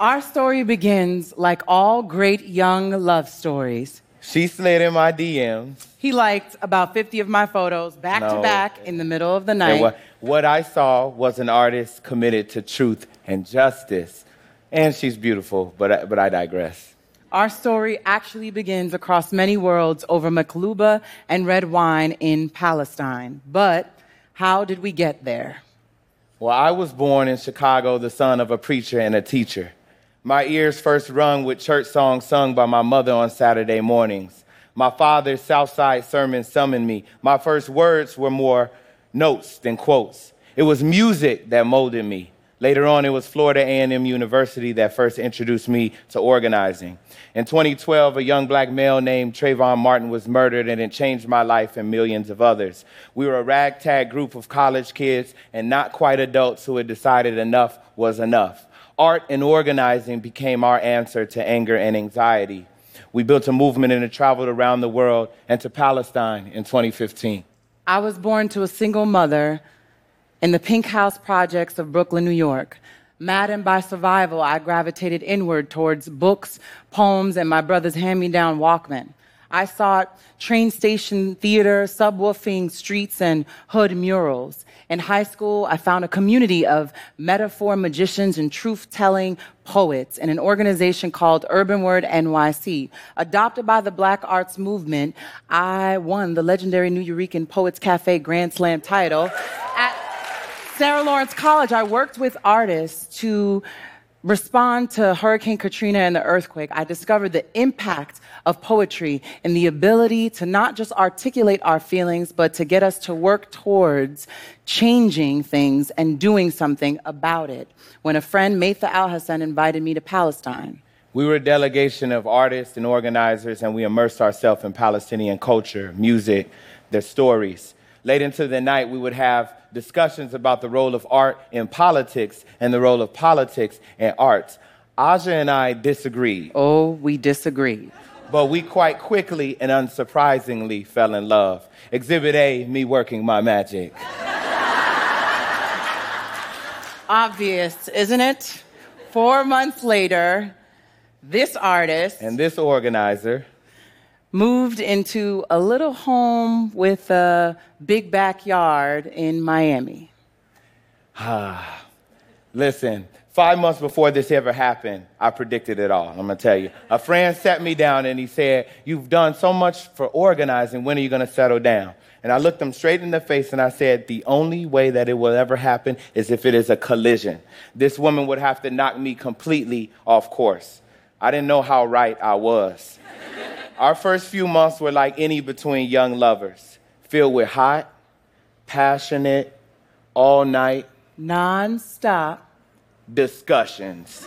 Our story begins like all great young love stories. She slid in my DMs. He liked about 50 of my photos back to back in the middle of the night. what, what I saw was an artist committed to truth and justice. And she's beautiful, but I, but I digress. Our story actually begins across many worlds over Makluba and red wine in Palestine. But how did we get there? Well, I was born in Chicago, the son of a preacher and a teacher. My ears first rung with church songs sung by my mother on Saturday mornings. My father's Southside sermon summoned me. My first words were more notes than quotes. It was music that molded me. Later on, it was Florida A&M University that first introduced me to organizing. In 2012, a young black male named Trayvon Martin was murdered, and it changed my life and millions of others. We were a ragtag group of college kids and not quite adults who had decided enough was enough. Art and organizing became our answer to anger and anxiety. We built a movement and it traveled around the world and to Palestine in 2015. I was born to a single mother in the Pink House projects of Brooklyn, New York. Maddened by survival, I gravitated inward towards books, poems, and my brother's hand me down Walkman. I sought train station theater, subwoofing streets, and hood murals. In high school, I found a community of metaphor magicians and truth telling poets in an organization called Urban Word NYC. Adopted by the Black Arts Movement, I won the legendary Nuyorican Poets Cafe Grand Slam title. At Sarah Lawrence College, I worked with artists to respond to Hurricane Katrina and the earthquake. I discovered the impact of poetry and the ability to not just articulate our feelings, but to get us to work towards changing things and doing something about it. When a friend, Maitha Al Hassan, invited me to Palestine. We were a delegation of artists and organizers, and we immersed ourselves in Palestinian culture, music, their stories. Late into the night, we would have discussions about the role of art in politics and the role of politics in arts. Aja and I disagreed, Oh, we disagreed. but we quite quickly and unsurprisingly fell in love. Exhibit A, me working my magic. Obvious, isn't it? Four months later, this artist And this organizer, moved into a little home with a big backyard in Miami. Ah, Listen, five months before this ever happened, I predicted it all. I'm gonna tell you. A friend sat me down and he said, You've done so much for organizing, when are you gonna settle down? And I looked him straight in the face and I said, The only way that it will ever happen is if it is a collision. This woman would have to knock me completely off course. I didn't know how right I was. Our first few months were like any between young lovers, filled with hot, passionate, all night Non-stop. discussions.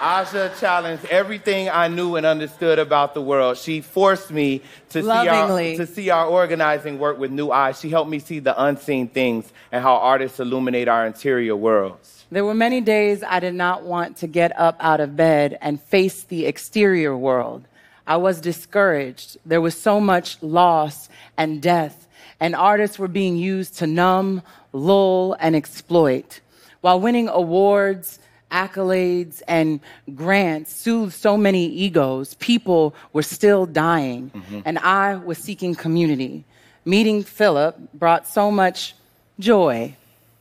Aja challenged everything I knew and understood about the world. She forced me to see, our, to see our organizing work with new eyes. She helped me see the unseen things and how artists illuminate our interior worlds. There were many days I did not want to get up out of bed and face the exterior world. I was discouraged. There was so much loss and death, and artists were being used to numb, lull, and exploit. While winning awards, accolades, and grants soothed so many egos, people were still dying, mm-hmm. and I was seeking community. Meeting Phillip brought so much joy,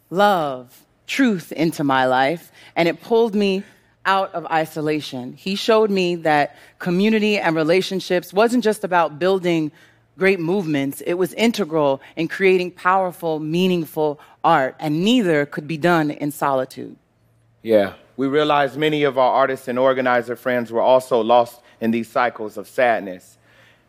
love, truth into my life, and it pulled me out of isolation. He showed me that community and relationships wasn't just about building great movements, it was integral in creating powerful, meaningful art, and neither could be done in solitude. Yeah. We realized many of our artists and organizer friends were also lost in these cycles of sadness.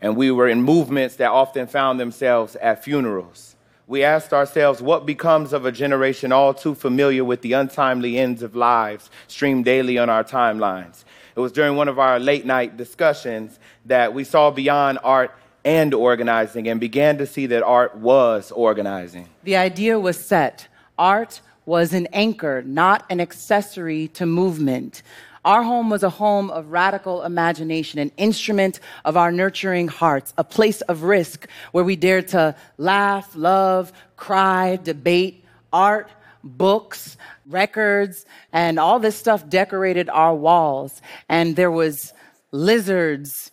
And we were in movements that often found themselves at funerals. We asked ourselves what becomes of a generation all too familiar with the untimely ends of lives streamed daily on our timelines. It was during one of our late night discussions that we saw beyond art and organizing and began to see that art was organizing. The idea was set. Art was an anchor, not an accessory to movement. Our home was a home of radical imagination, an instrument of our nurturing hearts, a place of risk where we dared to laugh, love, cry, debate. Art books, records, and all this stuff decorated our walls. And there was lizards,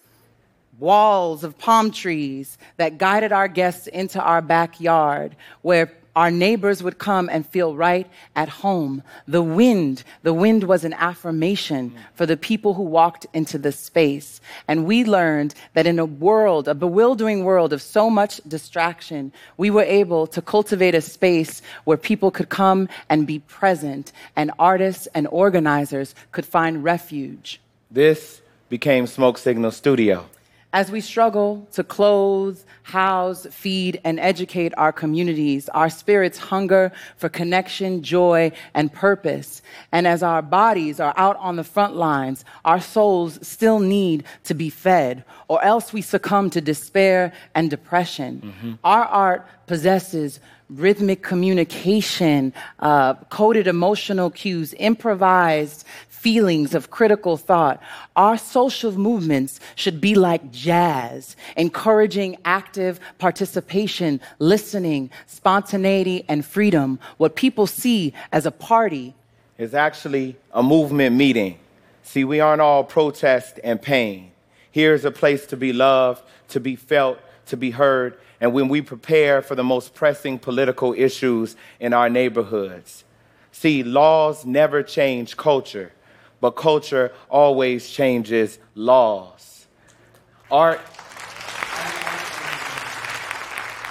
walls of palm trees that guided our guests into our backyard where our neighbors would come and feel right at home. The wind, the wind was an affirmation for the people who walked into the space. And we learned that in a world, a bewildering world of so much distraction, we were able to cultivate a space where people could come and be present, and artists and organizers could find refuge. This became Smoke Signal Studio. As we struggle to clothe, house, feed, and educate our communities, our spirits hunger for connection, joy, and purpose. And as our bodies are out on the front lines, our souls still need to be fed, or else we succumb to despair and depression. Mm-hmm. Our art possesses rhythmic communication, uh, coded emotional cues, improvised feelings of critical thought. Our social movements should be like jazz, encouraging active participation, listening, spontaneity, and freedom. What people see as a party is actually a movement meeting. See, we aren't all protest and pain. Here's a place to be loved, to be felt, to be heard, and when we prepare for the most pressing political issues in our neighborhoods. See, laws never change culture but culture always changes laws. Art,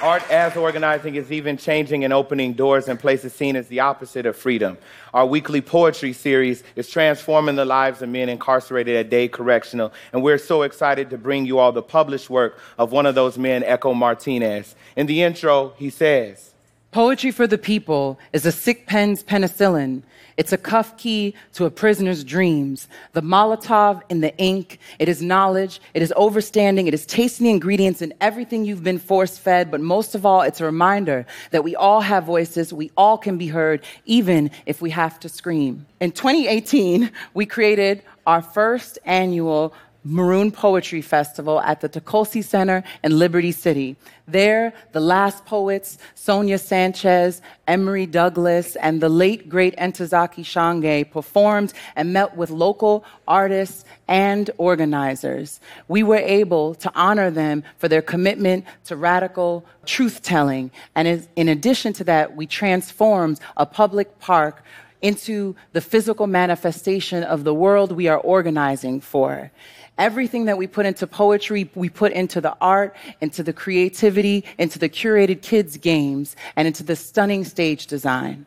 art as organizing is even changing and opening doors in places seen as the opposite of freedom. Our weekly poetry series is transforming the lives of men incarcerated at Dade Correctional, and we're so excited to bring you all the published work of one of those men, Echo Martinez. In the intro, he says, Poetry for the people is a sick pen's penicillin it's a cuff key to a prisoner's dreams. The Molotov in the ink. It is knowledge. It is overstanding. It is tasting the ingredients in everything you've been force fed. But most of all, it's a reminder that we all have voices. We all can be heard, even if we have to scream. In 2018, we created our first annual Maroon Poetry Festival at the Tacolcy Center in Liberty City. There, the last poets, Sonia Sanchez, Emory Douglas, and the late great Ntozake Shange performed and met with local artists and organizers. We were able to honor them for their commitment to radical truth telling. And in addition to that, we transformed a public park into the physical manifestation of the world we are organizing for. Everything that we put into poetry, we put into the art, into the creativity, into the curated kids' games, and into the stunning stage design.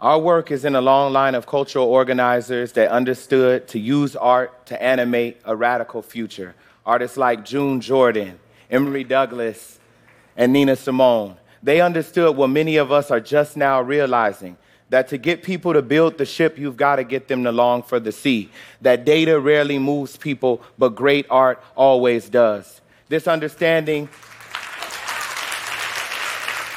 Our work is in a long line of cultural organizers that understood to use art to animate a radical future. Artists like June Jordan, Emory Douglas, and Nina Simone. They understood what many of us are just now realizing that to get people to build the ship, you've got to get them to long for the sea. That data rarely moves people, but great art always does. This understanding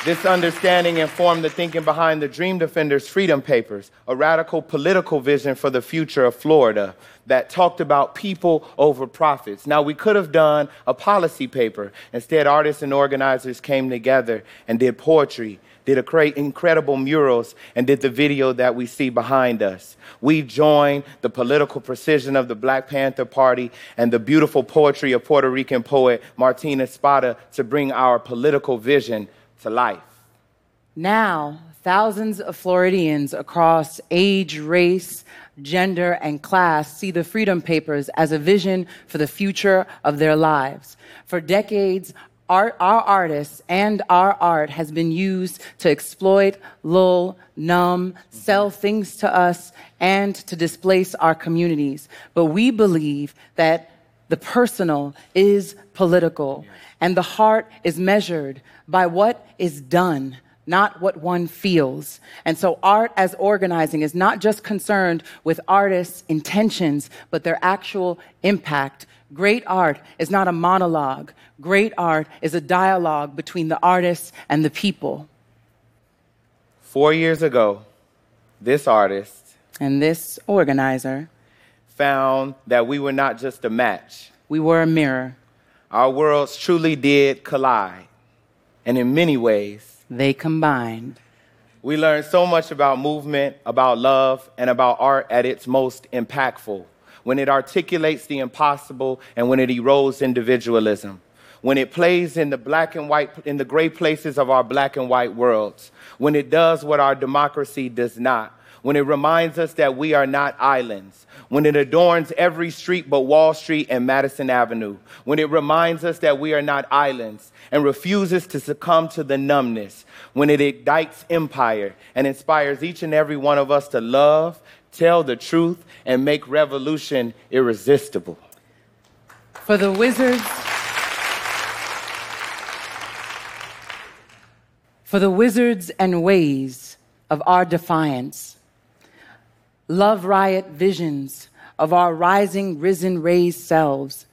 this understanding informed the thinking behind the Dream Defenders Freedom Papers, a radical political vision for the future of Florida that talked about people over profits. Now, we could have done a policy paper. Instead, artists and organizers came together and did poetry did a incredible murals, and did the video that we see behind us. We joined the political precision of the Black Panther Party and the beautiful poetry of Puerto Rican poet Martina Zapata to bring our political vision to life. Now, thousands of Floridians across age, race, gender, and class see the Freedom Papers as a vision for the future of their lives. For decades, our, our artists and our art has been used to exploit, lull, numb, sell things to us, and to displace our communities. But we believe that the personal is political, and the heart is measured by what is done, not what one feels. And so, art as organizing is not just concerned with artists' intentions, but their actual impact Great art is not a monologue. Great art is a dialogue between the artist and the people. Four years ago, this artist and this organizer found that we were not just a match, we were a mirror. Our worlds truly did collide, and in many ways, they combined. We learn so much about movement, about love, and about art at its most impactful when it articulates the impossible and when it erodes individualism when it plays in the black and white, in the gray places of our black and white worlds, when it does what our democracy does not, when it reminds us that we are not islands, when it adorns every street but Wall Street and Madison Avenue, when it reminds us that we are not islands and refuses to succumb to the numbness, when it ignites empire and inspires each and every one of us to love, tell the truth, and make revolution irresistible. For the wizards, for the wizards and ways of our defiance. Love riot visions of our rising, risen, raised selves,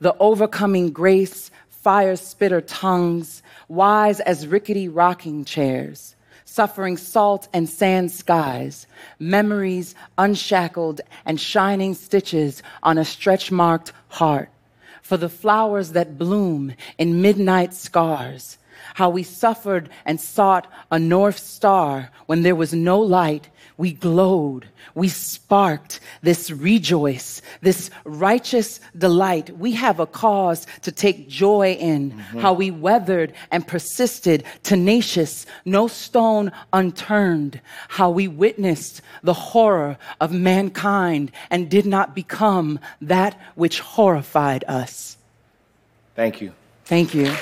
the overcoming grace, fire spitter tongues, wise as rickety rocking chairs, suffering salt and sand skies, memories unshackled and shining stitches on a stretch marked heart, for the flowers that bloom in midnight scars how we suffered and sought a north star when there was no light. We glowed, we sparked this rejoice, this righteous delight. We have a cause to take joy in mm-hmm. how we weathered and persisted, tenacious, no stone unturned, how we witnessed the horror of mankind and did not become that which horrified us. Thank you. Thank you.